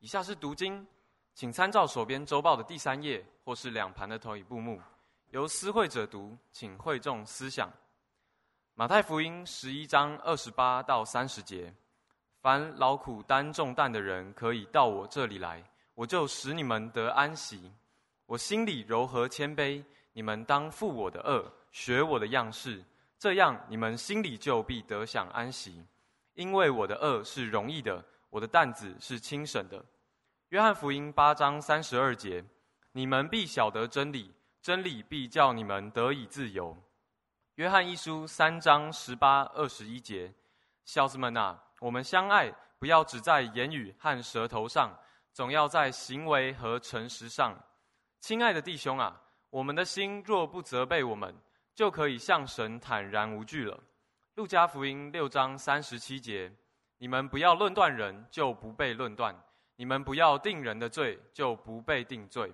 以下是读经，请参照手边周报的第三页，或是两盘的投影布幕，由思会者读，请会众思想。马太福音十一章二十八到三十节：凡劳苦担重担的人，可以到我这里来，我就使你们得安息。我心里柔和谦卑，你们当负我的轭，学我的样式，这样你们心里就必得享安息。因为我的轭是容易的，我的担子是轻省的。约翰福音八章三十二节：你们必晓得真理，真理必叫你们得以自由。约翰一书三章十八二十一节：小子们啊，我们相爱，不要只在言语和舌头上，总要在行为和诚实上。亲爱的弟兄啊，我们的心若不责备我们，就可以向神坦然无惧了。路加福音六章三十七节：你们不要论断人，就不被论断；你们不要定人的罪，就不被定罪；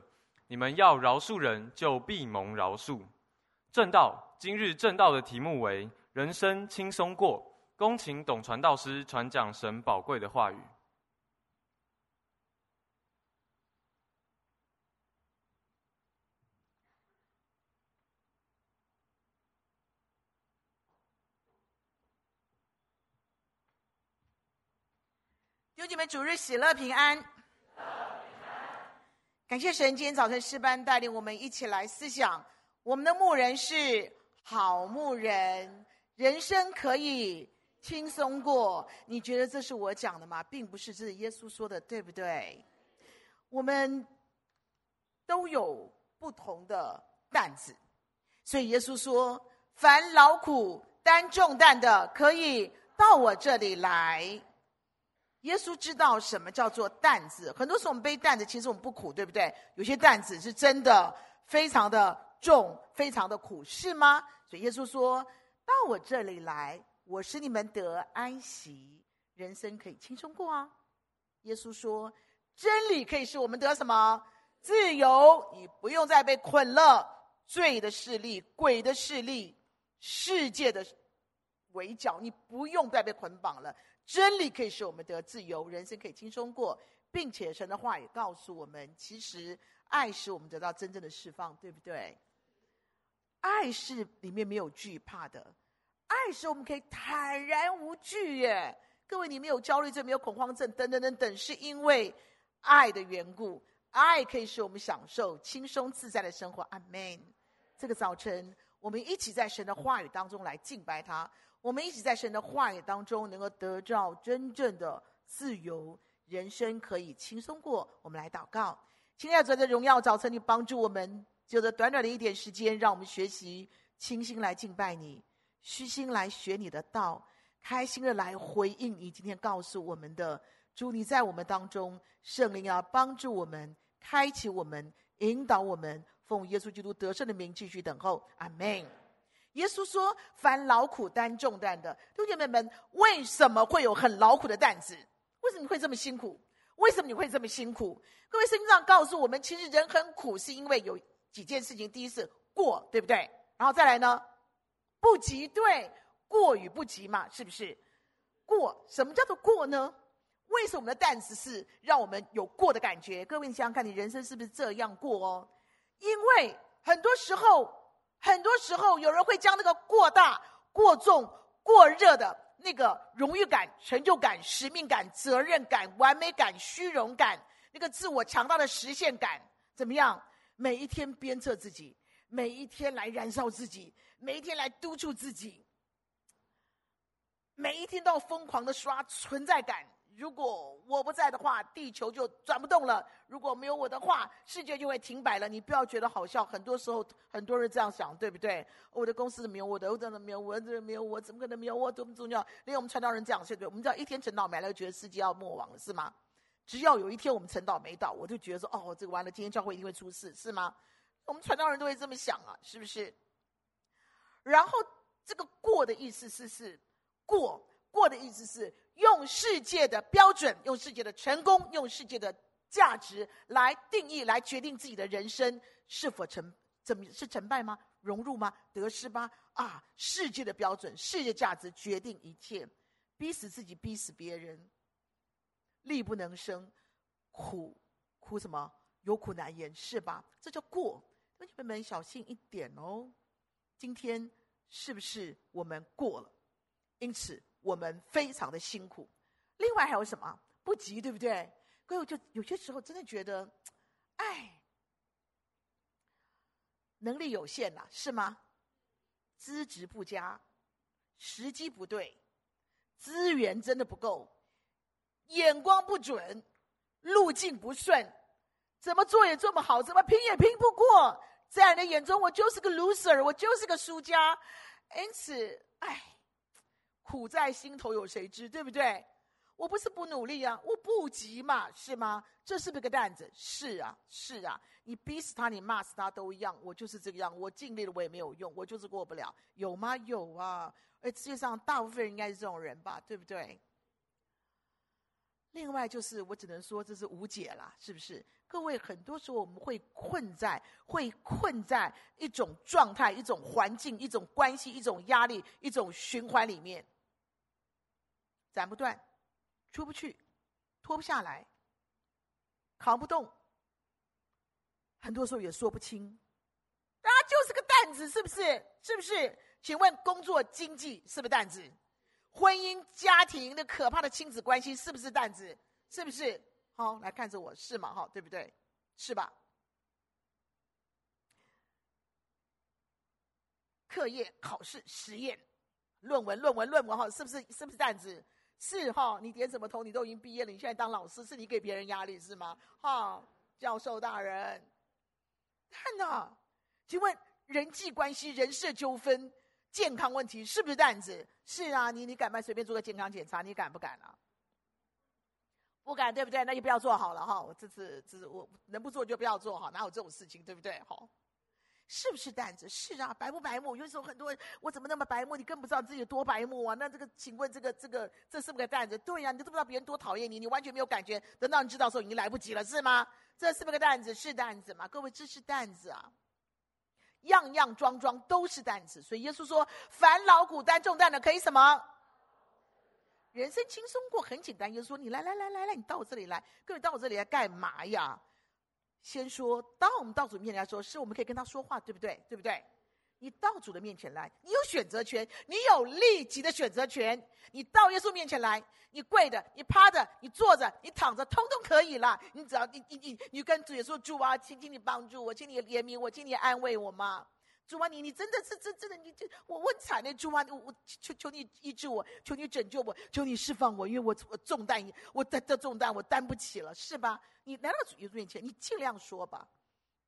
你们要饶恕人，就必蒙饶恕。正道，今日正道的题目为“人生轻松过”。恭请董传道师传讲神宝贵的话语。弟兄姐妹，主日喜乐平安。感谢神，今天早晨诗班带领我们一起来思想。我们的牧人是好牧人，人生可以轻松过。你觉得这是我讲的吗？并不是，这是耶稣说的，对不对？我们都有不同的担子，所以耶稣说：“凡劳苦担重担的，可以到我这里来。”耶稣知道什么叫做担子。很多时候我们背担子，其实我们不苦，对不对？有些担子是真的非常的。重非常的苦，是吗？所以耶稣说：“到我这里来，我使你们得安息，人生可以轻松过啊。”耶稣说：“真理可以使我们得什么？自由。你不用再被捆了，罪的势力、鬼的势力、世界的围剿，你不用再被捆绑了。真理可以使我们得自由，人生可以轻松过，并且神的话也告诉我们，其实爱使我们得到真正的释放，对不对？”爱是里面没有惧怕的，爱是我们可以坦然无惧耶。各位，你没有焦虑症，没有恐慌症，等等等等，是因为爱的缘故。爱可以使我们享受轻松自在的生活。阿门。这个早晨，我们一起在神的话语当中来敬拜他。我们一起在神的话语当中，能够得到真正的自由，人生可以轻松过。我们来祷告，亲爱的主的荣耀早晨，你帮助我们。就这短短的一点时间，让我们学习清心来敬拜你，虚心来学你的道，开心的来回应你今天告诉我们的。主，你在我们当中，圣灵要帮助我们，开启我们，引导我们，奉耶稣基督得胜的名继续等候。阿门。耶稣说：“凡劳苦担重担的，弟兄姐妹们，为什么会有很劳苦的担子？为什么你会这么辛苦？为什么你会这么辛苦？各位圣经上告诉我们，其实人很苦，是因为有。”几件事情，第一是过，对不对？然后再来呢，不及，对，过与不及嘛，是不是？过，什么叫做过呢？为什么我们的担子是让我们有过的感觉？各位，你想想看，你人生是不是这样过哦？因为很多时候，很多时候有人会将那个过大、过重、过热的那个荣誉感、成就感、使命感、责任感、完美感、虚荣感，那个自我强大的实现感，怎么样？每一天鞭策自己，每一天来燃烧自己，每一天来督促自己，每一天都要疯狂的刷存在感。如果我不的话，地球就转不动了；如果没有我的话，世界就会停摆了。你不要觉得好笑，很多时候很多人这样想，对不对？我的公司没有我的，我真的没有我的，没有我，怎么可能没有我？多么重要？连我们传道人这样，对不对？我们只要一天陈导没了，觉得世界要灭亡了，是吗？只要有一天我们陈导没到，我就觉得说，哦，这个完了，今天教会一定会出事，是吗？我们传道人都会这么想啊，是不是？然后这个“过”的意思是是过，过的意思是用世界的标准，用世界的成功，用世界的价值来定义，来决定自己的人生是否成怎么是成败吗？荣辱吗？得失吗？啊，世界的标准，世界价值决定一切，逼死自己，逼死别人。力不能生，苦，苦什么？有苦难言，是吧？这叫过。同学们小心一点哦。今天是不是我们过了？因此我们非常的辛苦。另外还有什么？不急，对不对？各位就有些时候真的觉得，哎，能力有限了、是吗？资质不佳，时机不对，资源真的不够，眼光不准，路径不顺，怎么做也做不好，怎么拼也拼不过。在人的眼中，我就是个 loser，我就是个输家。因此，哎，苦在心头，有谁知？对不对？我不是不努力啊，我不急嘛，是吗？这是不是个担子？是啊，是啊。你逼死他，你骂死他都一样。我就是这个样，我尽力了，我也没有用，我就是过不了。有吗？有啊。而世界上大部分人应该是这种人吧？对不对？另外就是，我只能说这是无解了，是不是？各位，很多时候我们会困在，会困在一种状态、一种环境、一种关系、一种压力、一种循环里面，斩不断。出不去，脱不下来，扛不动，很多时候也说不清，大家，就是个担子，是不是？是不是？请问工作、经济是不是担子？婚姻、家庭的可怕的亲子关系是不是担子？是不是？好，来看着我，是吗？哈，对不对？是吧？课业、考试、实验、论文、论文、论文，哈，是不是？是不是担子？是哈，你点什么头？你都已经毕业了，你现在当老师，是你给别人压力是吗？哈，教授大人，看呐，请问人际关系、人事纠纷、健康问题是不是担子？是啊，你你敢不敢随便做个健康检查？你敢不敢啊？不敢，对不对？那就不要做好了哈。我这次这次我能不做就不要做哈，哪有这种事情，对不对？好。是不是担子？是啊，白不白目？有时候很多人，我怎么那么白目？你更不知道自己有多白目啊！那这个，请问这个这个这是不是个担子？对呀、啊，你都不知道别人多讨厌你，你完全没有感觉。等到你知道的时候，已经来不及了，是吗？这是不是个担子？是担子吗？各位，这是担子啊！样样装装都是担子。所以耶稣说：“凡劳苦担重担的，可以什么？人生轻松过，很简单。”耶稣说：“你来来来来来，你到我这里来。各位到我这里来干嘛呀？”先说，当我们到主面前来说，是我们可以跟他说话，对不对？对不对？你到主的面前来，你有选择权，你有立即的选择权。你到耶稣面前来，你跪着，你趴着，你坐着，你躺着，通通可以了。你只要你你你你跟主耶稣说，主啊，请请你帮助我，请你怜悯我，请你安慰我嘛。主啊，你你真的是真真的，你这我我惨的主啊，我我求求你医治我，求你拯救我，求你释放我，因为我我重担，我的这重担我担不起了，是吧？你来到主耶稣面前，你尽量说吧。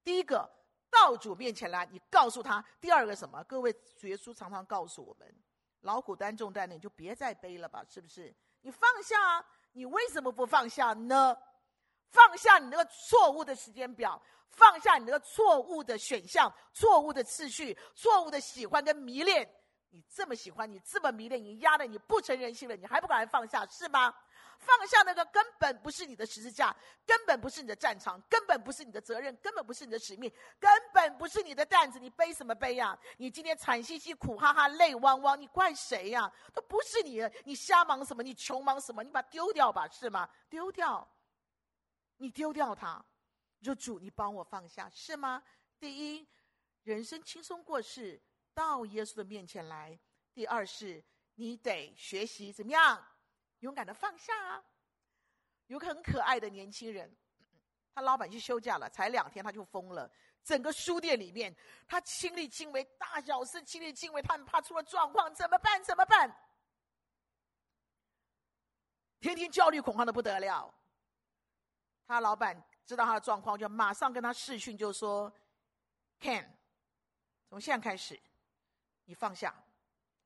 第一个到主面前来，你告诉他；第二个什么？各位，主耶稣常常告诉我们，劳苦担重担的，你就别再背了吧，是不是？你放下啊，你为什么不放下呢？放下你那个错误的时间表，放下你那个错误的选项、错误的次序、错误的喜欢跟迷恋。你这么喜欢，你这么迷恋，你压得你不成人性了，你还不敢放下，是吗？放下那个根本不是你的十字架，根本不是你的战场，根本不是你的责任，根本不是你的使命，根本不是你的担子，你背什么背呀？你今天惨兮兮、苦哈哈、泪汪汪，你怪谁呀？都不是你，你瞎忙什么？你穷忙什么？你把它丢掉吧，是吗？丢掉。你丢掉它，你说主，你帮我放下，是吗？第一，人生轻松过是到耶稣的面前来；第二是，你得学习怎么样勇敢的放下啊。有个很可爱的年轻人，他老板去休假了，才两天他就疯了。整个书店里面，他亲力亲为，大小事亲力亲为，他很怕出了状况，怎么办？怎么办？天天焦虑恐慌的不得了。他老板知道他的状况，就马上跟他视讯，就说：“Ken，从现在开始，你放下，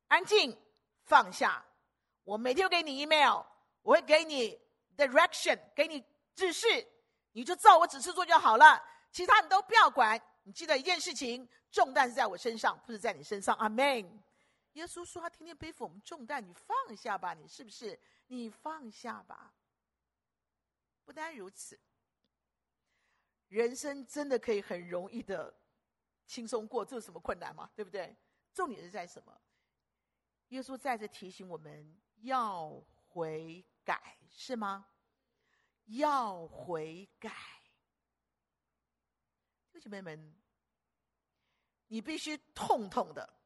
安静，放下。我每天都给你 email，我会给你 direction，给你指示，你就照我指示做就好了。其他你都不要管。你记得一件事情，重担是在我身上，不是在你身上。阿门。耶稣说他天天背负我们重担，你放下吧，你是不是？你放下吧。”不单如此，人生真的可以很容易的轻松过，这有什么困难吗？对不对？重点是在什么？耶稣再次提醒我们要悔改，是吗？要悔改。弟兄姐妹们，你必须痛痛的、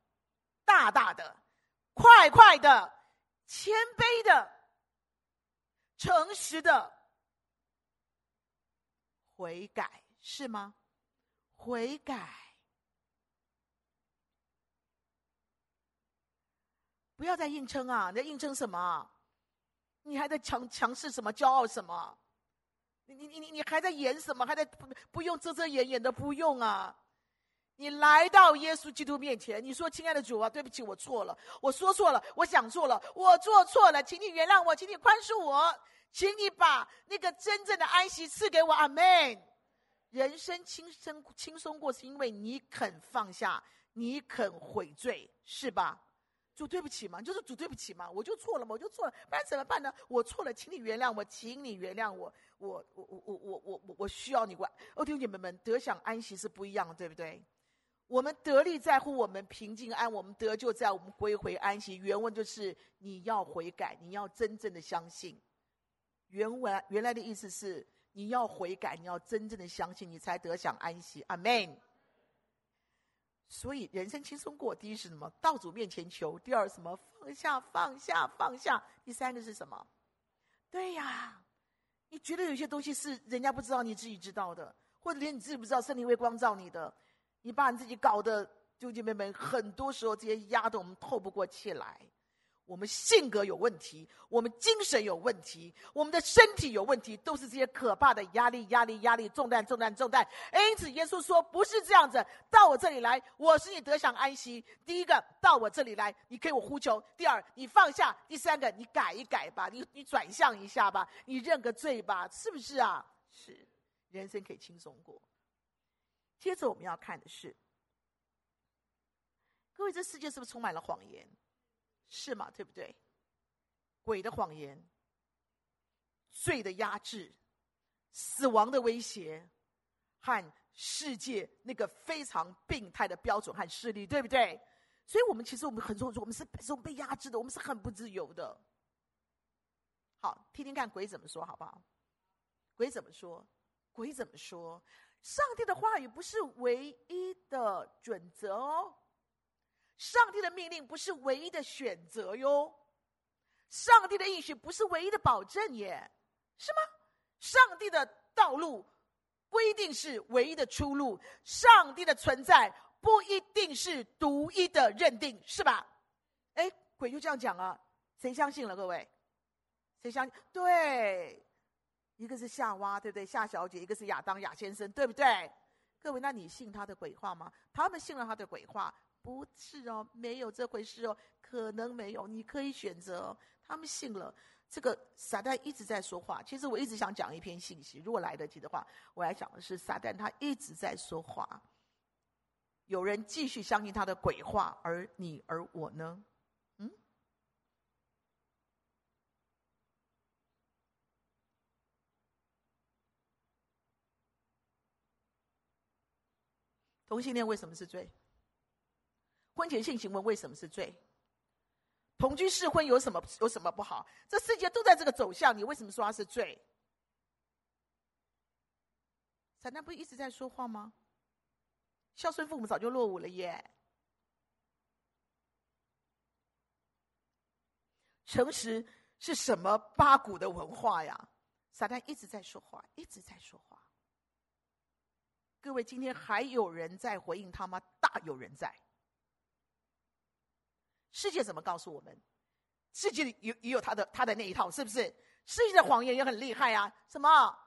大大的、快快的、谦卑的、诚实的悔改，是吗？悔改。不要再硬撑啊！你在硬撑什么？你还在强强势什么？骄傲什么？你你你你你还在演什么？还在不不用遮遮掩掩的？不用啊！你来到耶稣基督面前，你说：“亲爱的主啊，对不起，我错了，我说错了，我想错了，我做错了，请你原谅我，请你宽恕我，请你把那个真正的安息赐给我。”阿门。人生轻松轻松过，是因为你肯放下，你肯悔罪，是吧？主对不起嘛，就是主对不起嘛，我就错了嘛，我就错了，不然怎么办呢？我错了，请你原谅我，请你原谅我，我我我我我我我需要你管。哦，弟兄姐妹们，得享安息是不一样的，对不对？我们得力在乎我们平静安，我们得救在我们归回安息。原文就是你要悔改，你要真正的相信。原文原来的意思是你要悔改，你要真正的相信，你才得享安息。阿门。所以人生轻松过，第一是什么？道主面前求；第二什么？放下，放下，放下。第三个是什么？对呀，你觉得有些东西是人家不知道，你自己知道的，或者连你自己不知道，圣灵会光照你的。你把你自己搞得，兄弟妹妹，很多时候这些压得我们透不过气来。我们性格有问题，我们精神有问题，我们的身体有问题，都是这些可怕的压力、压力、压力、重担、重担、重担。因此，耶稣说：“不是这样子，到我这里来，我使你得享安息。第一个，到我这里来，你可以我呼求；第二，你放下；第三个，你改一改吧，你你转向一下吧，你认个罪吧，是不是啊？是，人生可以轻松过。接着我们要看的是，各位，这世界是不是充满了谎言？”是吗？对不对？鬼的谎言、罪的压制、死亡的威胁，和世界那个非常病态的标准和势力，对不对？所以，我们其实我们很多，我们是是被压制的，我们是很不自由的。好，听听看鬼怎么说，好不好？鬼怎么说？鬼怎么说？上帝的话语不是唯一的准则哦。上帝的命令不是唯一的选择哟，上帝的应许不是唯一的保证耶，是吗？上帝的道路不一定是唯一的出路，上帝的存在不一定是独一的认定，是吧？哎，鬼就这样讲啊，谁相信了？各位，谁相信？对，一个是夏娃，对不对？夏小姐，一个是亚当，亚先生，对不对？各位，那你信他的鬼话吗？他们信了他的鬼话。不是哦，没有这回事哦，可能没有，你可以选择哦。他们信了这个撒旦一直在说话。其实我一直想讲一篇信息，如果来得及的话，我来讲的是撒旦他一直在说话。有人继续相信他的鬼话，而你而我呢？嗯？同性恋为什么是罪？婚前性行为为什么是罪？同居试婚有什么有什么不好？这世界都在这个走向，你为什么说它是罪？撒旦不一直在说话吗？孝顺父母早就落伍了耶。诚实是什么八股的文化呀？撒旦一直在说话，一直在说话。各位，今天还有人在回应他吗？大有人在。世界怎么告诉我们？世界里有也有他的他的那一套，是不是？世界的谎言也很厉害啊！什么？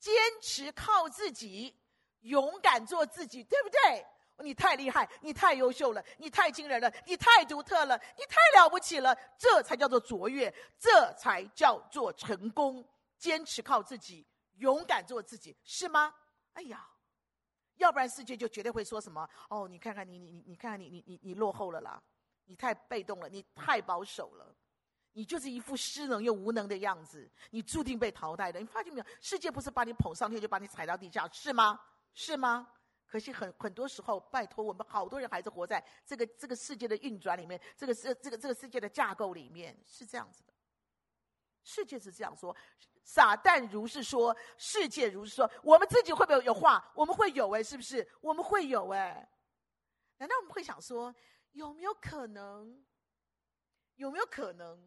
坚持靠自己，勇敢做自己，对不对？你太厉害，你太优秀了，你太惊人了，你太独特了，你太了不起了，这才叫做卓越，这才叫做成功。坚持靠自己，勇敢做自己，是吗？哎呀，要不然世界就绝对会说什么？哦，你看看你你你你看看你你你你落后了啦。你太被动了，你太保守了，你就是一副失能又无能的样子，你注定被淘汰的。你发现没有？世界不是把你捧上天，就把你踩到地下，是吗？是吗？可惜很很多时候，拜托我们好多人还是活在这个这个世界的运转里面，这个世这个这个世界的架构里面，是这样子的。世界是这样说，撒旦如是说，世界如是说，我们自己会不会有话？我们会有哎，是不是？我们会有哎。难道我们会想说，有没有可能？有没有可能？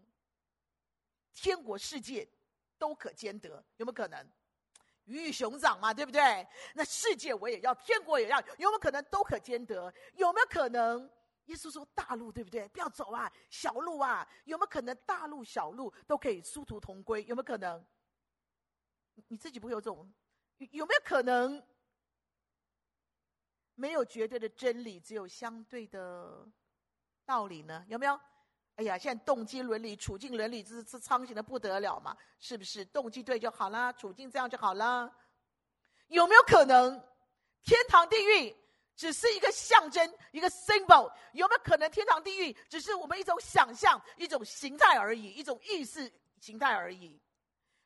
天国世界都可兼得，有没有可能？鱼与熊掌嘛，对不对？那世界我也要，天国也要，有没有可能都可兼得？有没有可能？耶稣说大路，对不对？不要走啊，小路啊，有没有可能大路小路都可以殊途同归？有没有可能？你自己不会有这种？有没有可能？没有绝对的真理，只有相对的道理呢？有没有？哎呀，现在动机伦理、处境伦理，这是这苍行的不得了嘛？是不是？动机对就好了，处境这样就好了。有没有可能，天堂地狱只是一个象征，一个 symbol？有没有可能，天堂地狱只是我们一种想象、一种形态而已，一种意识形态而已？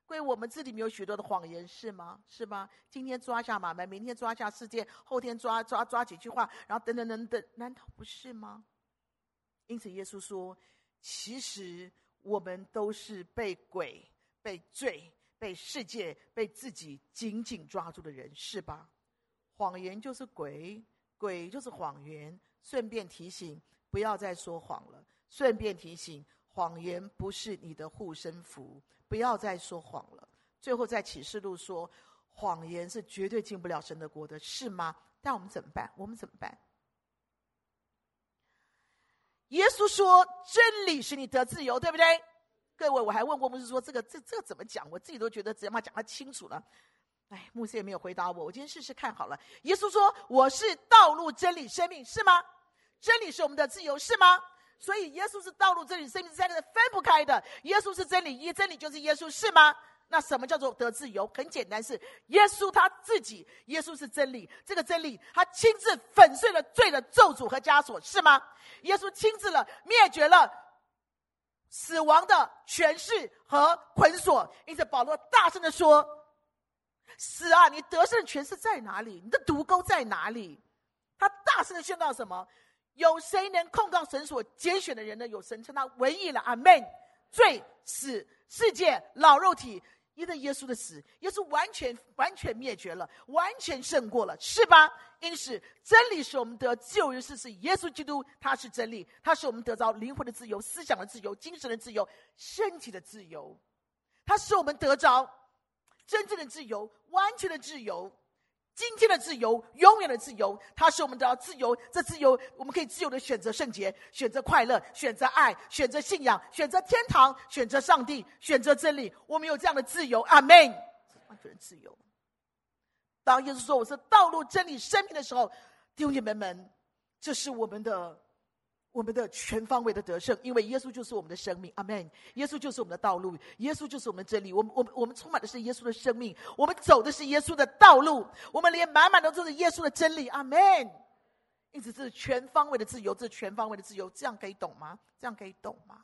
归我们这里面有许多的谎言，是吗？是吗？今天抓下马门，明天抓下世界，后天抓抓抓几句话，然后等等等等，难道不是吗？因此，耶稣说。其实我们都是被鬼、被罪、被世界、被自己紧紧抓住的人，是吧？谎言就是鬼，鬼就是谎言。顺便提醒，不要再说谎了。顺便提醒，谎言不是你的护身符，不要再说谎了。最后在启示录说，谎言是绝对进不了神的国的，是吗？但我们怎么办？我们怎么办？耶稣说：“真理使你得自由，对不对？”各位，我还问过牧师说：“这个这这怎么讲？”我自己都觉得怎么讲得清楚了。哎，牧师也没有回答我。我今天试试看好了。耶稣说：“我是道路、真理、生命，是吗？真理是我们的自由，是吗？所以耶稣是道路、真理、生命，三个是分不开的。耶稣是真理，一真理就是耶稣，是吗？”那什么叫做得自由？很简单，是耶稣他自己。耶稣是真理，这个真理他亲自粉碎了罪的咒诅和枷锁，是吗？耶稣亲自了灭绝了死亡的权势和捆锁。因此，保罗大声的说：“死啊，你得胜的权势在哪里？你的毒钩在哪里？”他大声的宣告什么？有谁能控告神所拣选的人呢？有神称他为义了。阿门。罪、死、世界、老肉体。因为耶稣的死，耶稣完全完全灭绝了，完全胜过了，是吧？因此，真理是我们得自由，是是耶稣基督，他是真理，他使我们得着灵魂的自由、思想的自由、精神的自由、身体的自由，他使我们得着真正的自由、完全的自由。今天的自由，永远的自由，它是我们的自由。这自由，我们可以自由的选择圣洁，选择快乐，选择爱，选择信仰，选择天堂，选择上帝，选择真理。我们有这样的自由，阿门。完全自由。当耶稣说我是道路、真理、生命的时候，弟兄姐妹们，这是我们的。我们的全方位的得胜，因为耶稣就是我们的生命，阿门。耶稣就是我们的道路，耶稣就是我们的真理。我们、我们、我们充满的是耶稣的生命，我们走的是耶稣的道路，我们连满满的都是耶稣的真理，阿门。因此，这是全方位的自由，这是全方位的自由，这样可以懂吗？这样可以懂吗？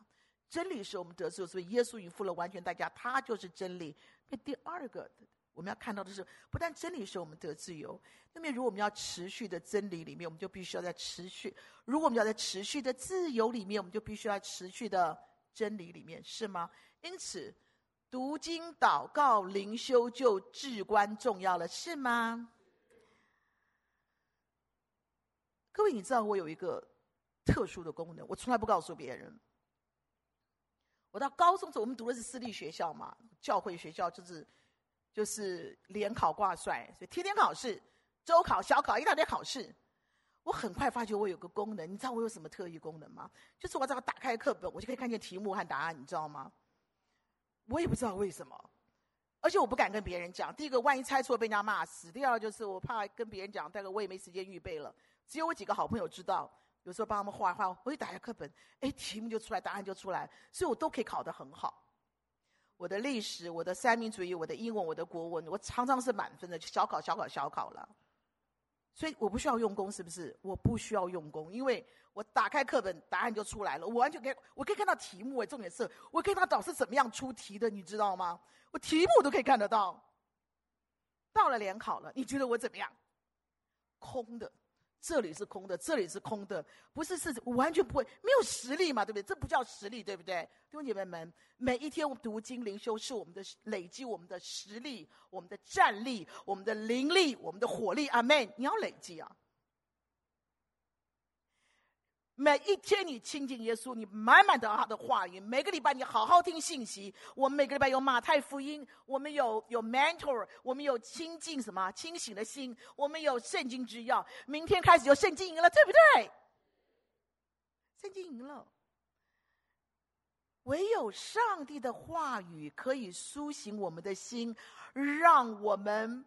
真理是我们得自由，所以耶稣已付了完全代价，他就是真理。那第二个。我们要看到的是，不但真理使我们得自由，那么如果我们要持续的真理里面，我们就必须要在持续；如果我们要在持续的自由里面，我们就必须要持续的真理里面，是吗？因此，读经、祷告、灵修就至关重要了，是吗？各位，你知道我有一个特殊的功能，我从来不告诉别人。我到高中时候，我们读的是私立学校嘛，教会学校就是。就是联考挂帅，所以天天考试，周考、小考一大堆考试。我很快发觉我有个功能，你知道我有什么特异功能吗？就是我只要打开课本，我就可以看见题目和答案，你知道吗？我也不知道为什么，而且我不敢跟别人讲。第一个，万一猜错被人家骂死；第二个，就是我怕跟别人讲，但是我也没时间预备了。只有我几个好朋友知道，有时候帮他们画画，我一打开课本，哎，题目就出来，答案就出来，所以我都可以考得很好。我的历史，我的三民主义，我的英文，我的国文，我常常是满分的，小考、小考、小考了。所以我不需要用功，是不是？我不需要用功，因为我打开课本，答案就出来了。我完全可以，我可以看到题目。重点是，我可以看到导师怎么样出题的，你知道吗？我题目都可以看得到。到了联考了，你觉得我怎么样？空的，这里是空的，这里是空的，不是是完全不会，没有实力嘛，对不对？这不叫实力，对不对？弟兄姐妹们，每一天我们读经灵修是我们的累积，我们的实力，我们的战力，我们的灵力，我们的火力。阿门！你要累积啊。每一天你亲近耶稣，你满满的他的话语。每个礼拜你好好听信息。我们每个礼拜有马太福音，我们有有 mentor，我们有亲近什么清醒的心，我们有圣经之钥。明天开始有圣经营了，对不对？圣经营了。唯有上帝的话语可以苏醒我们的心，让我们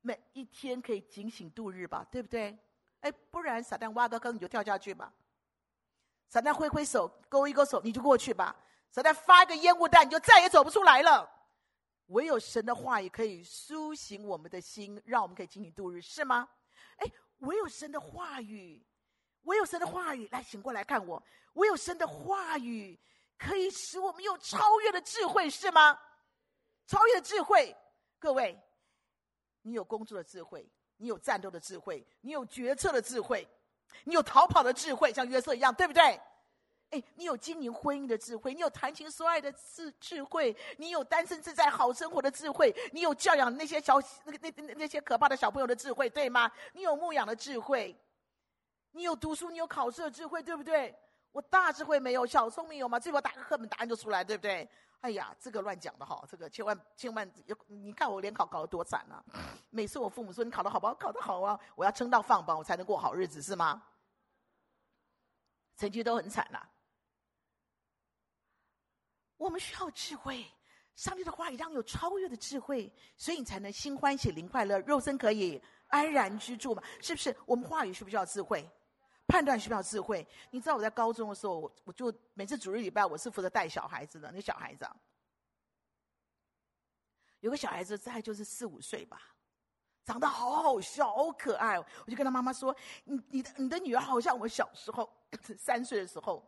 每一天可以警醒度日吧，对不对？哎，不然撒旦挖个坑你就跳下去吧。撒旦挥挥手，勾一勾手，你就过去吧。撒旦发一个烟雾弹，你就再也走不出来了。唯有神的话语可以苏醒我们的心，让我们可以进行度日，是吗？哎，唯有神的话语，唯有神的话语，来醒过来看我。唯有神的话语可以使我们有超越的智慧，是吗？超越的智慧，各位，你有工作的智慧，你有战斗的智慧，你有决策的智慧。你有逃跑的智慧，像约瑟一样，对不对？哎，你有经营婚姻的智慧，你有谈情说爱的智智慧，你有单身自在好生活的智慧，你有教养那些小那个那那那些可怕的小朋友的智慧，对吗？你有牧养的智慧，你有读书，你有考试的智慧，对不对？我大智慧没有，小聪明有吗？最后打个课本，答案就出来，对不对？哎呀，这个乱讲的哈，这个千万千万，你看我联考考得多惨啊！每次我父母说你考得好不好？考得好啊！我要撑到放榜，我才能过好日子，是吗？成绩都很惨啊。我们需要智慧，上帝的话语让有超越的智慧，所以你才能心欢喜灵快乐，肉身可以安然居住嘛？是不是？我们话语需不需要智慧？判断需要智慧。你知道我在高中的时候，我就每次主日礼拜，我是负责带小孩子的。那小孩子啊，有个小孩子大概就是四五岁吧，长得好好笑，好可爱。我就跟他妈妈说：“你你的你的女儿好像我小时候 三岁的时候，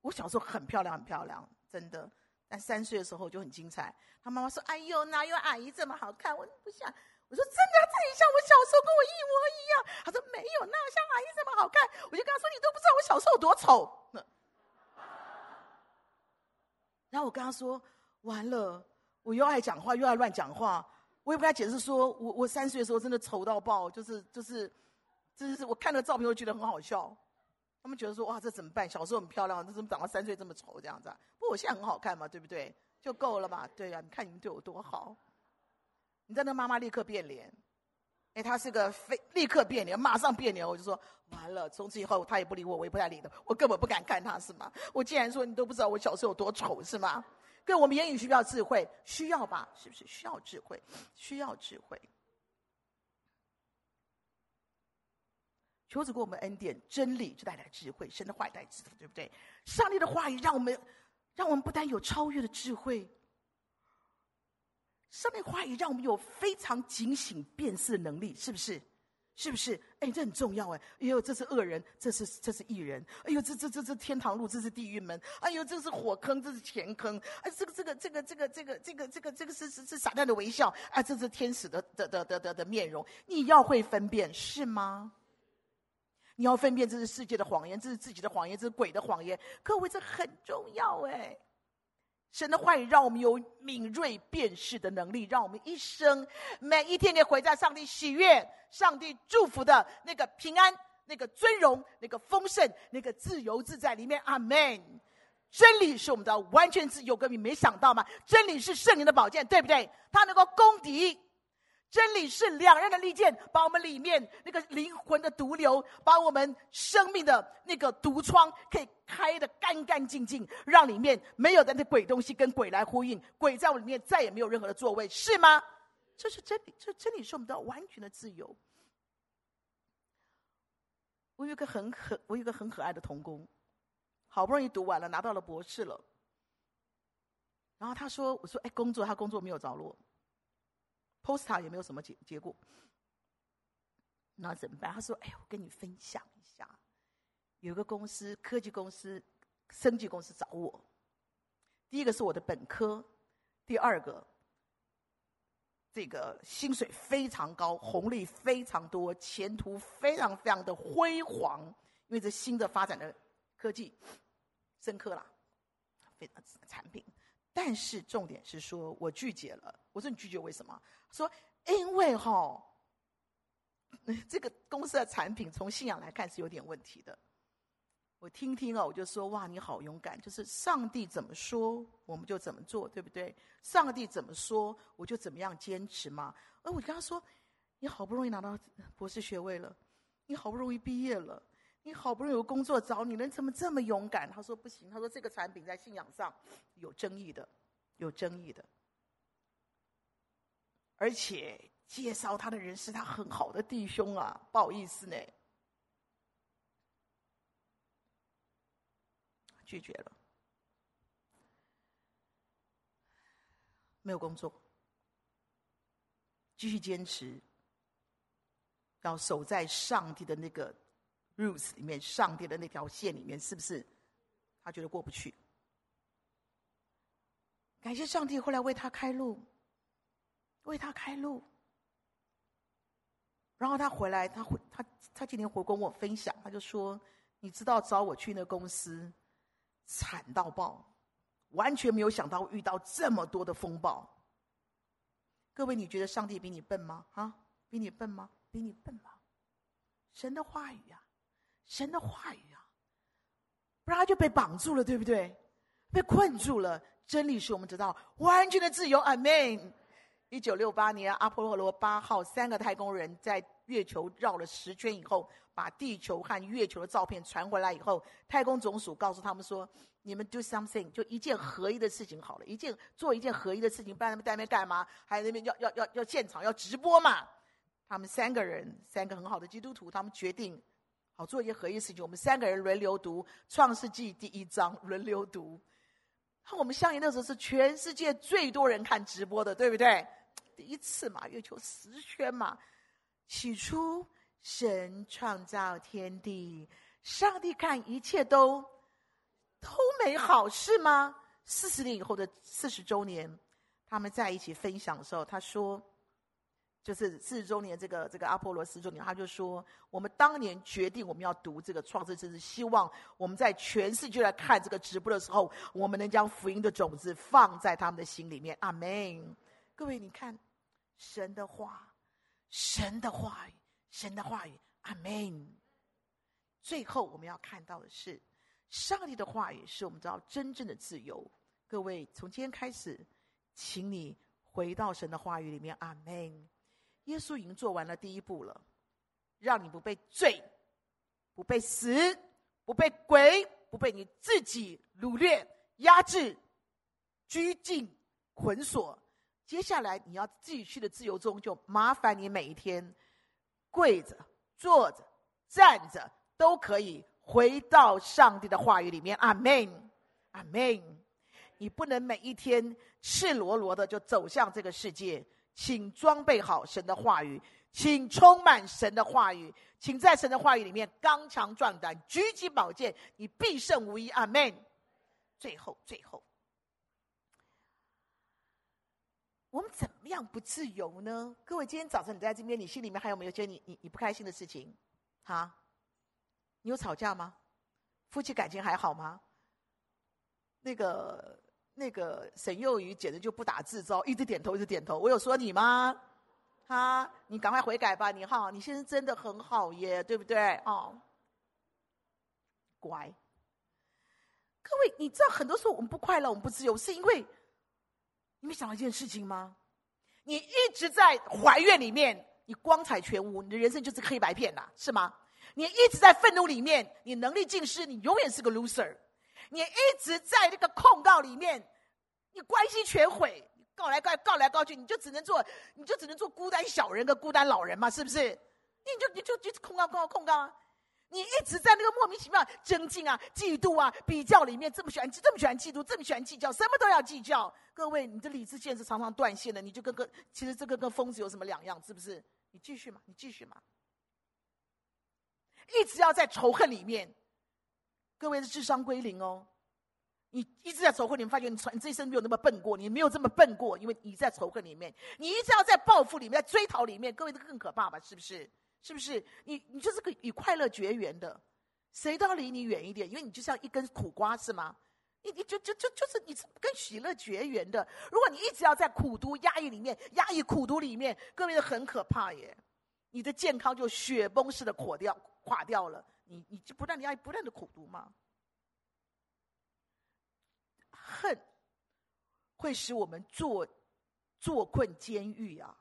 我小时候很漂亮很漂亮，真的。但三岁的时候就很精彩。”他妈妈说：“哎呦，哪有阿姨这么好看？我不想。”我说真的，这里像我小时候，跟我一模一样。他说没有，那像阿姨这么好看？我就跟他说，你都不知道我小时候有多丑。然后我跟他说，完了，我又爱讲话，又爱乱讲话。我也不跟他解释说，我我三岁的时候真的丑到爆，就是就是，就是我看了照片，我觉得很好笑。他们觉得说，哇，这怎么办？小时候很漂亮，这怎么长到三岁这么丑这样子？不过我现在很好看嘛，对不对？就够了吧？对呀、啊，你看你们对我多好。你知道那妈妈立刻变脸，哎，她是个非立刻变脸，马上变脸。我就说完了，从此以后她也不理我，我也不太理她，我根本不敢看她，是吗？我竟然说你都不知道我小时候有多丑，是吗？跟我们言语需要智慧？需要吧？是不是需要智慧？需要智慧。求主给我们恩典，真理就带来智慧，神的话带智慧，对不对？上帝的话语让我们，让我们不但有超越的智慧。上面话语让我们有非常警醒辨识能力，是不是？是不是？哎，这很重要哎！哎呦，这是恶人，这是这是义人。哎呦，这这这这天堂路，这是地狱门。哎呦，这是火坑，这是钱坑。哎，这个这个这个这个这个这个这个这个是是是撒旦的微笑。哎，这是天使的的的的的的面容。你要会分辨，是吗？你要分辨，这是世界的谎言，这是自己的谎言，这是鬼的谎言。各位，这很重要哎。神的话语让我们有敏锐辨识的能力，让我们一生每一天可以活在上帝喜悦、上帝祝福的那个平安、那个尊荣、那个丰盛、那个自由自在里面。阿门。真理是我们的完全自由，各位没想到吗？真理是圣灵的宝剑，对不对？它能够攻敌。真理是两刃的利剑，把我们里面那个灵魂的毒瘤，把我们生命的那个毒疮，可以开得干干净净，让里面没有的那鬼东西跟鬼来呼应，鬼在我里面再也没有任何的座位，是吗？这是真理，这真理是我们的完全的自由。我有一个很可，我有一个很可爱的童工，好不容易读完了，拿到了博士了。然后他说：“我说，哎，工作，他工作没有着落。”，Posta 也没有什么结结果，那怎么办？他说：“哎，我跟你分享一下，有个公司，科技公司、生技公司找我。第一个是我的本科，第二个，这个薪水非常高，红利非常多，前途非常非常的辉煌，因为这新的发展的科技，深科啦，非常产品。但是重点是说，我拒绝了。我说你拒绝为什么？说因为哈、哦，这个公司的产品从信仰来看是有点问题的。我听听哦，我就说哇，你好勇敢，就是上帝怎么说，我们就怎么做，对不对？上帝怎么说，我就怎么样坚持嘛。而我跟他说，你好不容易拿到博士学位了，你好不容易毕业了，你好不容易有工作找你，人怎么这么勇敢？他说不行，他说这个产品在信仰上有争议的，有争议的，而且介绍他的人是他很好的弟兄啊，不好意思呢。拒绝了，没有工作，继续坚持，要守在上帝的那个 rules 里面，上帝的那条线里面，是不是？他觉得过不去。感谢上帝，后来为他开路，为他开路。然后他回来，他回他他今天回跟我分享，他就说：“你知道找我去那公司。”惨到爆，完全没有想到遇到这么多的风暴。各位，你觉得上帝比你笨吗？啊，比你笨吗？比你笨吗？神的话语啊，神的话语啊，不然他就被绑住了，对不对？被困住了。真理是我们知道完全的自由。阿门。一九六八年，阿波罗八号三个太空人在月球绕了十圈以后，把地球和月球的照片传回来以后，太空总署告诉他们说：“你们 do something，就一件合一的事情好了，一件做一件合一的事情，不然他们在那边干嘛？还有那边要要要要现场要直播嘛？”他们三个人，三个很好的基督徒，他们决定好做一件合一事情。我们三个人轮流读《创世纪》第一章，轮流读。我们相信那时候是全世界最多人看直播的，对不对？第一次嘛，月球十圈嘛。起初，神创造天地，上帝看一切都都美好，是吗？四十年以后的四十周年，他们在一起分享的时候，他说，就是四十周年这个这个阿波罗四周年，他就说，我们当年决定我们要读这个创世纪，是希望我们在全世界来看这个直播的时候，我们能将福音的种子放在他们的心里面。阿门。各位，你看。神的话，神的话语，神的话语，阿门。最后我们要看到的是，上帝的话语是我们知道真正的自由。各位，从今天开始，请你回到神的话语里面，阿门。耶稣已经做完了第一步了，让你不被罪、不被死、不被鬼、不被你自己掳掠、压制、拘禁、捆锁。接下来你要继续的自由中，就麻烦你每一天跪着、坐着、站着都可以回到上帝的话语里面。阿门，阿门。你不能每一天赤裸裸的就走向这个世界，请装备好神的话语，请充满神的话语，请在神的话语里面刚强壮胆，举起宝剑，你必胜无疑。阿门。最后，最后。我们怎么样不自由呢？各位，今天早晨你在这边，你心里面还有没有些你你你不开心的事情？哈，你有吵架吗？夫妻感情还好吗？那个那个沈幼瑜简直就不打自招，一直点头一直点头。我有说你吗？哈，你赶快悔改吧，你哈，你现在真的很好耶，对不对？哦，乖。各位，你知道很多时候我们不快乐，我们不自由，是因为。你没想到一件事情吗？你一直在怀怨里面，你光彩全无，你的人生就是黑白片呐，是吗？你一直在愤怒里面，你能力尽失，你永远是个 loser。你一直在这个控告里面，你关系全毁，告来告告来告去，你就只能做，你就只能做孤单小人跟孤单老人嘛，是不是？你就你就就控告控告控告啊！你一直在那个莫名其妙争竞啊、嫉妒啊、比较里面，这么喜欢这么喜欢嫉妒，这么喜欢计较，什么都要计较。各位，你的理智线是常常断线的，你就跟个其实这个跟疯子有什么两样？是不是？你继续嘛，你继续嘛，一直要在仇恨里面。各位的智商归零哦，你一直在仇恨里面，发觉你你这一生没有那么笨过，你没有这么笨过，因为你在仇恨里面，你一直要在报复里面，在追讨里面，各位这更可怕吧？是不是？是不是？你你就是个与快乐绝缘的，谁都要离你远一点，因为你就像一根苦瓜，是吗？你你就就就就是你跟喜乐绝缘的。如果你一直要在苦毒压抑里面，压抑苦毒里面，各位很可怕耶！你的健康就雪崩式的垮掉，垮掉了。你你就不断的压抑，不断的苦读吗？恨会使我们坐坐困监狱啊，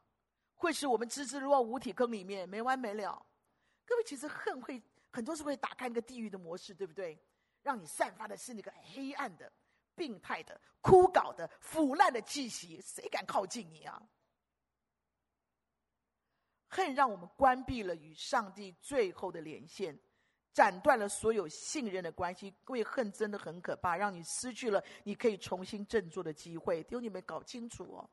会使我们支支落无底坑里面没完没了。各位，其实恨会很多时候会打开那个地狱的模式，对不对？让你散发的是那个黑暗的、病态的、枯槁的、腐烂的气息，谁敢靠近你啊？恨让我们关闭了与上帝最后的连线。斩断了所有信任的关系，因为，恨真的很可怕，让你失去了你可以重新振作的机会。弟兄你们搞清楚哦，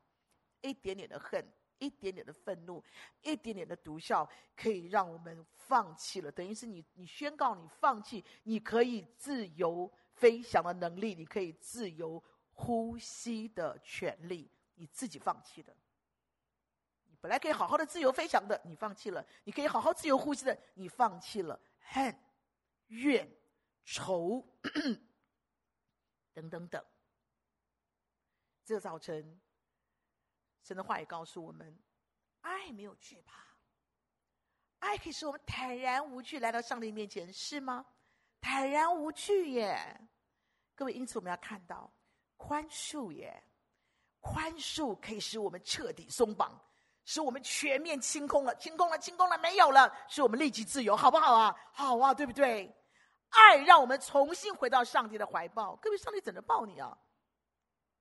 一点点的恨，一点点的愤怒，一点点的毒笑，可以让我们放弃了。等于是你，你宣告你放弃，你可以自由飞翔的能力，你可以自由呼吸的权利，你自己放弃的。你本来可以好好的自由飞翔的，你放弃了；你可以好好自由呼吸的，你放弃了。恨。怨、仇等等等，这个早晨，神的话也告诉我们：爱没有惧怕，爱可以使我们坦然无惧来到上帝面前，是吗？坦然无惧耶！各位，因此我们要看到宽恕耶，宽恕可以使我们彻底松绑，使我们全面清空了，清空了，清空了，没有了，使我们立即自由，好不好啊？好啊，对不对？爱让我们重新回到上帝的怀抱。各位，上帝怎么抱你啊？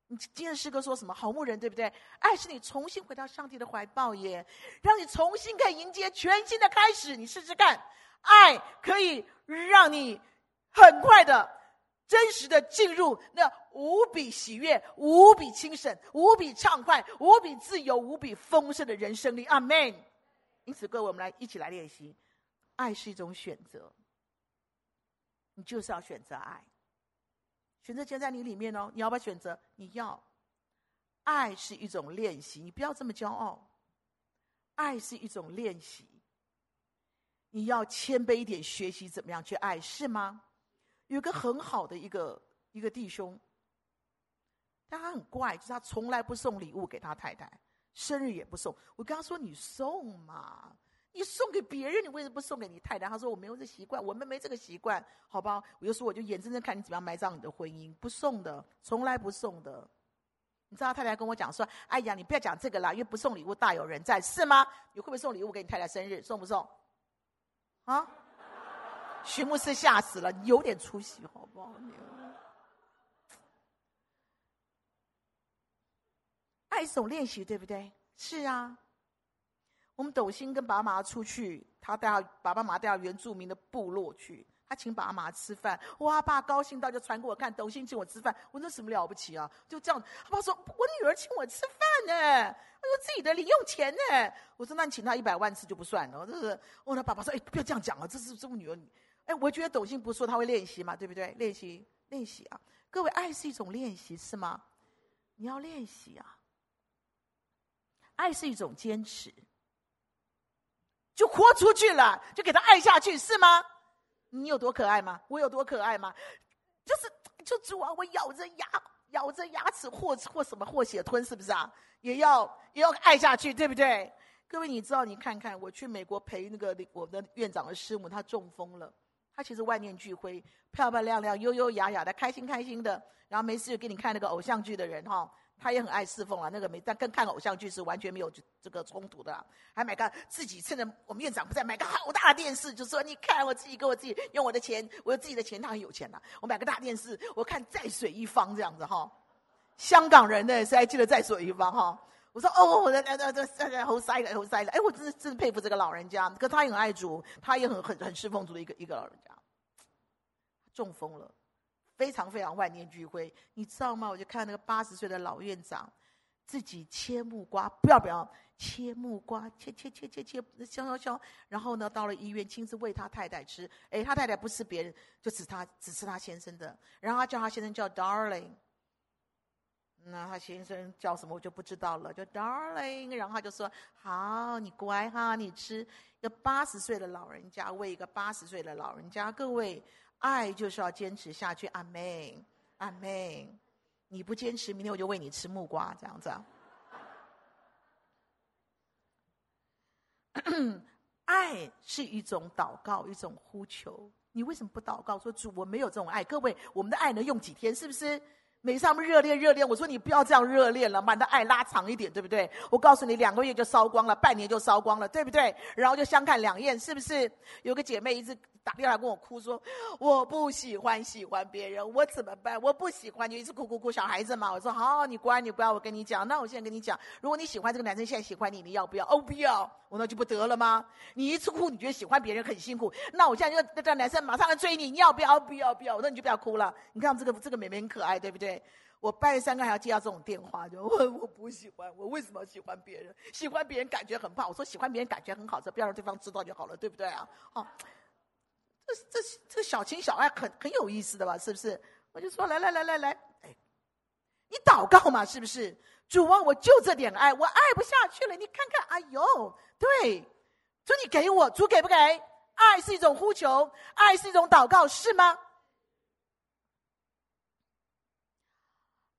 你今天的诗歌说什么？好牧人，对不对？爱是你重新回到上帝的怀抱耶，让你重新可以迎接全新的开始。你试试看，爱可以让你很快的、真实的进入那无比喜悦、无比清醒、无比畅快、无比自由、无比丰盛的人生里。阿门。因此，各位，我们来一起来练习，爱是一种选择。你就是要选择爱，选择权在你里面哦。你要不要选择？你要。爱是一种练习，你不要这么骄傲。爱是一种练习，你要谦卑一点，学习怎么样去爱，是吗？有个很好的一个一个弟兄，但他很怪，就是他从来不送礼物给他太太，生日也不送。我跟他说：“你送嘛。”你送给别人，你为什么不送给你太太？他说我没有这习惯，我们没这个习惯，好吧？我就说我就眼睁睁看你怎么样埋葬你的婚姻，不送的，从来不送的。你知道太太跟我讲说：“哎呀，你不要讲这个啦，因为不送礼物大有人在，是吗？你会不会送礼物给你太太生日？送不送？啊？”徐牧师吓死了，有点出息好不好？爱是种练习，对不对？是啊。我们斗星跟爸爸妈妈出去，他带他爸爸妈妈带到原住民的部落去，他请爸爸妈妈吃饭，哇，爸高兴到就传给我看，斗星请我吃饭，我说什么了不起啊？就这样，他爸说我女儿请我吃饭呢，他说自己的零用钱呢，我说那你请他一百万次就不算了，这是，我的爸爸说，哎，不要这样讲啊，这是这个女儿，哎，我觉得斗星不是说他会练习嘛，对不对？练习练习啊，各位，爱是一种练习是吗？你要练习啊，爱是一种坚持。就豁出去了，就给他爱下去，是吗？你有多可爱吗？我有多可爱吗？就是，就主啊，我咬着牙，咬着牙齿或或什么或血吞，是不是啊？也要也要爱下去，对不对？各位，你知道？你看看，我去美国陪那个我们的院长的师母，她中风了。他其实万念俱灰，漂漂亮亮、优优雅雅的，开心开心的。然后没事就给你看那个偶像剧的人，哈。他也很爱侍奉啊，那个没，但跟看偶像剧是完全没有这个冲突的啊。还买个自己趁着我们院长不在，买个好大的电视，就说你看我自己给我自己用我的钱，我有自己的钱，他很有钱呐。我买个大电视，我看在水一方这样子哈。香港人呢，谁还记得在水一方哈？我说哦，我的那那那那猴塞了猴塞的，哎，我真是真是佩服这个老人家，可他也很爱主，他也很很很侍奉主的一个一个老人家，中风了。非常非常万念俱灰，你知道吗？我就看那个八十岁的老院长，自己切木瓜，不要不要切木瓜，切切切切切，削削削。然后呢，到了医院，亲自喂他太太吃。哎，他太太不吃别人，就只他只吃他先生的。然后他叫他先生叫 Darling，那他先生叫什么我就不知道了，就 Darling。然后他就说：“好，你乖哈，你吃。”一个八十岁的老人家喂一个八十岁的老人家，各位，爱就是要坚持下去。阿妹，阿妹。你不坚持，明天我就喂你吃木瓜，这样子。爱是一种祷告，一种呼求。你为什么不祷告？说主，我没有这种爱。各位，我们的爱能用几天？是不是？每次他们热恋热恋，我说你不要这样热恋了，把你的爱拉长一点，对不对？我告诉你，两个月就烧光了，半年就烧光了，对不对？然后就相看两厌，是不是？有个姐妹一直。打电话跟我哭说：“我不喜欢喜欢别人，我怎么办？我不喜欢你，一直哭哭哭，小孩子嘛。”我说：“好，你乖，你不要。我跟你讲，那我现在跟你讲，如果你喜欢这个男生，现在喜欢你，你要不要？哦，不要，我那就不得了吗？你一次哭，你觉得喜欢别人很辛苦，那我现在就这男生马上来追你，你要不要？不要，不要，那你就不要哭了。你看这个这个妹妹很可爱，对不对？我半夜三更还要接到这种电话，就我 我不喜欢，我为什么喜欢别人？喜欢别人感觉很棒。我说喜欢别人感觉很好，这不要让对方知道就好了，对不对啊？哦。”这这这个小情小爱很很有意思的吧？是不是？我就说来来来来来，哎，你祷告嘛，是不是？主啊，我就这点爱，我爱不下去了。你看看，哎呦，对，主你给我，主给不给？爱是一种呼求，爱是一种祷告，是吗？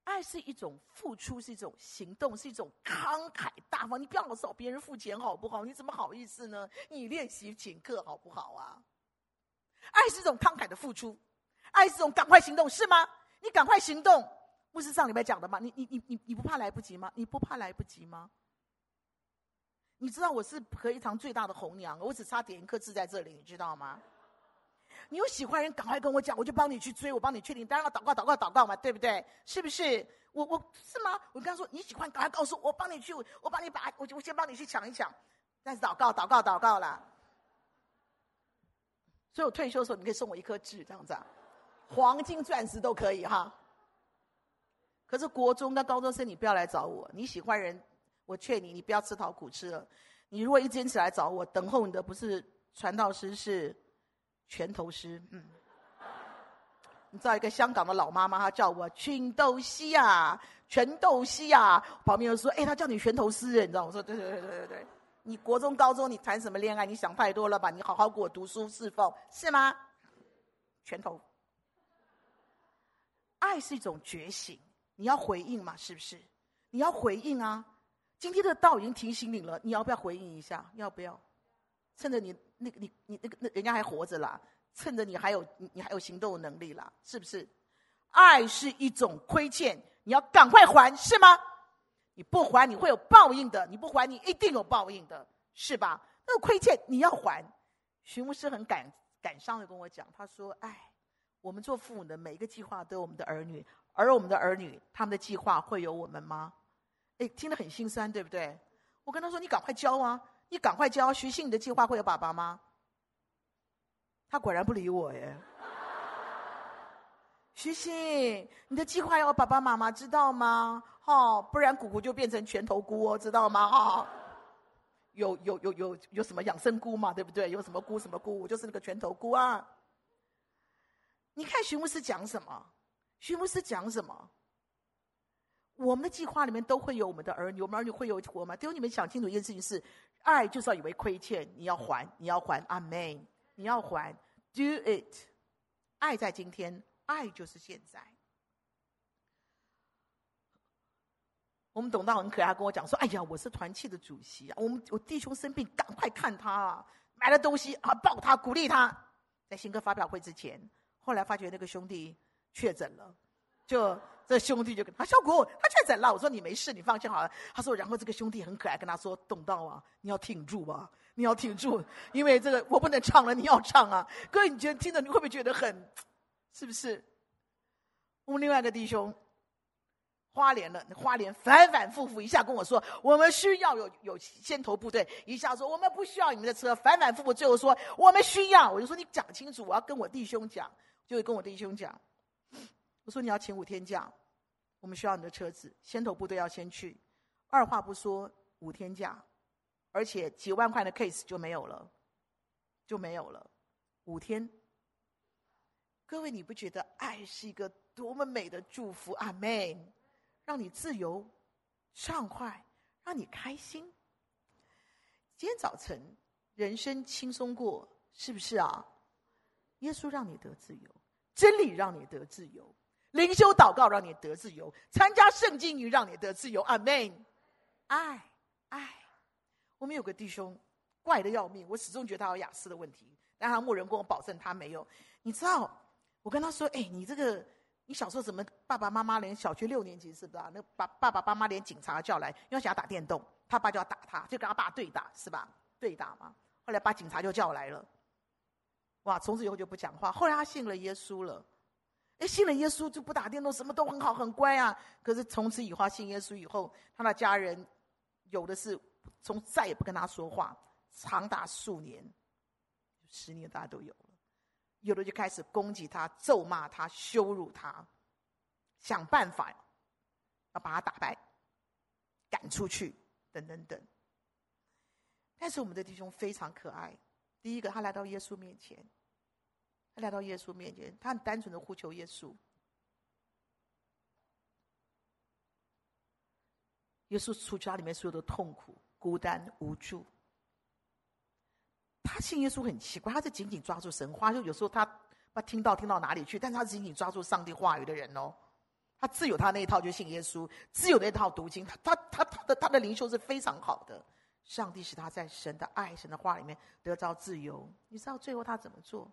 爱是一种付出，是一种行动，是一种慷慨大方。你不要老找别人付钱好不好？你怎么好意思呢？你练习请客好不好啊？爱是一种慷慨的付出，爱是一种赶快行动，是吗？你赶快行动，不是上礼拜讲的吗？你你你你你不怕来不及吗？你不怕来不及吗？你知道我是合一堂最大的红娘，我只差点一颗痣在这里，你知道吗？你有喜欢人，赶快跟我讲，我就帮你去追，我帮你确定。当然要祷告，祷告，祷告嘛，对不对？是不是？我我是吗？我刚说你喜欢，赶快告诉我，我帮你去，我帮你把，我我先帮你去抢一抢。但是祷告，祷告，祷告了。所以我退休的时候，你可以送我一颗痣，这样子啊，黄金、钻石都可以哈。可是国中跟高中生，你不要来找我。你喜欢人，我劝你，你不要自讨苦吃了。你如果一坚持来找我，等候你的不是传道师，是拳头师。嗯，你知道一个香港的老妈妈，她叫我拳头师啊，拳头师啊。旁边又说，哎，她叫你拳头师，你知道？我说，对对对对对对。你国中、高中，你谈什么恋爱？你想太多了吧？你好好给我读书侍奉，是吗？拳头。爱是一种觉醒，你要回应嘛？是不是？你要回应啊！今天的道已经提醒你了，你要不要回应一下？要不要？趁着你那个你你那个那人家还活着啦，趁着你还有你还有行动能力啦，是不是？爱是一种亏欠，你要赶快还，是吗？你不还，你会有报应的。你不还，你一定有报应的，是吧？那个亏欠你要还。徐牧师很感感伤的跟我讲，他说：“哎，我们做父母的每一个计划都有我们的儿女，而我们的儿女他们的计划会有我们吗？”哎，听得很心酸，对不对？我跟他说：“你赶快教啊，你赶快教。”徐信，你的计划会有爸爸吗？他果然不理我耶。徐信，你的计划要爸爸妈妈知道吗？哦，不然姑姑就变成拳头菇哦，知道吗？哦，有有有有有什么养生菇嘛，对不对？有什么菇什么菇，我就是那个拳头菇啊。你看徐牧师讲什么？徐牧师讲什么？我们的计划里面都会有我们的儿女，我们儿女会有活吗？只有你们想清楚一件事情是：爱就是要以为亏欠，你要还，你要还，阿门，你要还，do it。爱在今天，爱就是现在。我们董道很可爱，跟我讲说：“哎呀，我是团契的主席啊，我们我弟兄生病，赶快看他啊，买了东西啊，抱他，鼓励他。在新歌发表会之前，后来发觉那个兄弟确诊了，就这兄弟就跟他小谷，他确诊了。我说你没事，你放心好了。他说，然后这个兄弟很可爱，跟他说：董道啊，你要挺住啊，你要挺住，因为这个我不能唱了，你要唱啊。哥，你觉得听着你会不会觉得很，是不是？我们另外一个弟兄。”花莲了，花莲反反复复一下跟我说，我们需要有有先头部队，一下说我们不需要你们的车，反反复复，最后说我们需要。我就说你讲清楚，我要跟我弟兄讲，就会跟我弟兄讲，我说你要请五天假，我们需要你的车子，先头部队要先去，二话不说五天假，而且几万块的 case 就没有了，就没有了，五天。各位，你不觉得爱是一个多么美的祝福？阿门，让你自由、畅快，让你开心。今天早晨，人生轻松过，是不是啊？耶稣让你得自由，真理让你得自由，灵修祷告让你得自由，参加圣经营让你得自由。阿门。爱爱，我们有个弟兄怪的要命，我始终觉得他有雅思的问题，但他牧人跟我保证他没有。你知道？我跟他说：“哎，你这个，你小时候怎么爸爸妈妈连小学六年级是不是啊？那爸爸爸妈妈连警察叫来，因为想要打电动，他爸就要打他，就跟他爸对打，是吧？对打嘛。后来把警察就叫来了。哇，从此以后就不讲话。后来他信了耶稣了，哎，信了耶稣就不打电动，什么都很好，很乖啊。可是从此以后信耶稣以后，他的家人有的是从再也不跟他说话，长达数年，十年大家都有了。”有的就开始攻击他、咒骂他、羞辱他，想办法要把他打败、赶出去，等等等。但是我们的弟兄非常可爱。第一个，他来到耶稣面前，他来到耶稣面前，他很单纯的呼求耶稣。耶稣除去他里面所有的痛苦、孤单、无助。他信耶稣很奇怪，他是紧紧抓住神话，就有时候他他听到听到哪里去，但他紧紧抓住上帝话语的人哦。他自有他那一套，就信耶稣，自有那一套读经，他他他他的他的灵修是非常好的。上帝使他在神的爱、神的话里面得着自由。你知道最后他怎么做？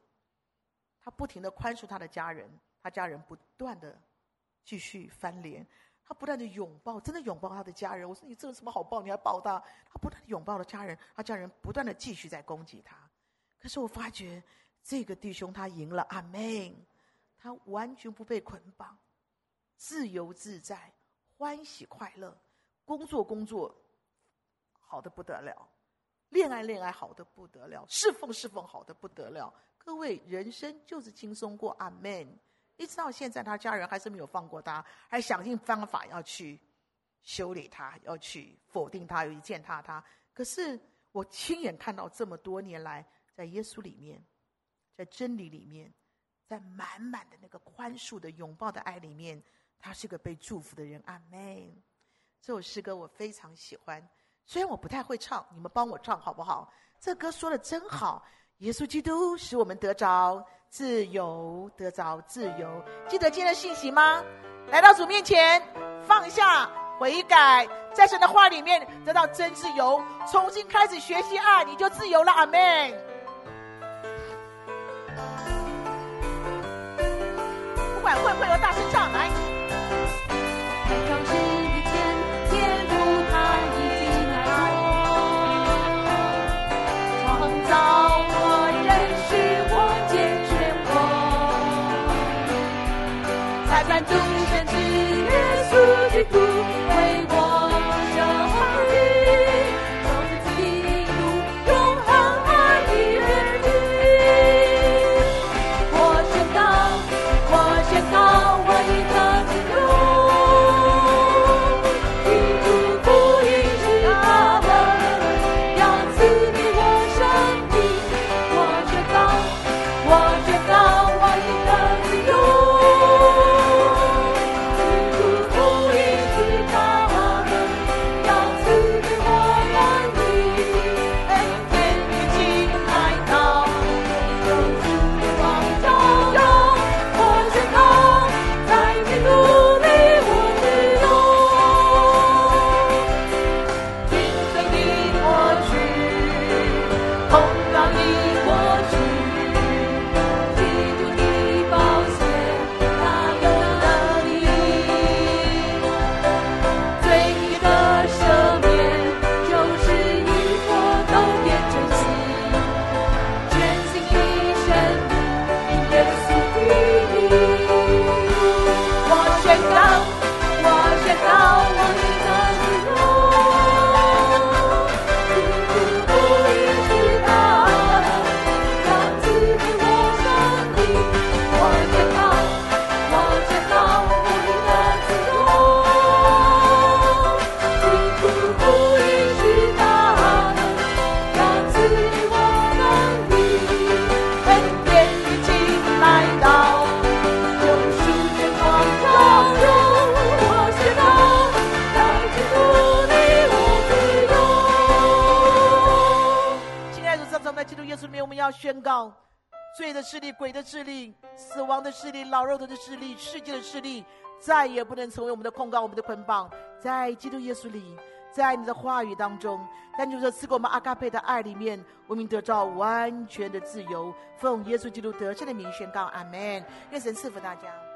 他不停的宽恕他的家人，他家人不断的继续翻脸。他不断的拥抱，真的拥抱他的家人。我说：“你这有什么好抱？你还抱他？”他不断的拥抱了家人，他家人不断的继续在攻击他。可是我发觉这个弟兄他赢了，阿门。他完全不被捆绑，自由自在，欢喜快乐，工作工作好的不得了，恋爱恋爱好的不得了，侍奉侍奉好的不得了。各位，人生就是轻松过，阿门。一直到现在，他家人还是没有放过他，还想尽方法要去修理他，要去否定他，要去践踏他。可是我亲眼看到这么多年来，在耶稣里面，在真理里面，在满满的那个宽恕的拥抱的爱里面，他是个被祝福的人。阿门。这首诗歌我非常喜欢，虽然我不太会唱，你们帮我唱好不好？这歌说的真好。耶稣基督使我们得着自由，得着自由。记得今天的信息吗？来到主面前，放下悔改，在神的话里面得到真自由，重新开始学习爱，你就自由了。阿门。不管会不会有大声唱势力、鬼的势力、死亡的势力、老肉头的势力、世界的势力，再也不能成为我们的控告、我们的捆绑。在基督耶稣里，在你的话语当中，在你所赐给我们阿卡贝的爱里面，我们得到完全的自由。奉耶稣基督得胜的名宣告：阿门。愿神赐福大家。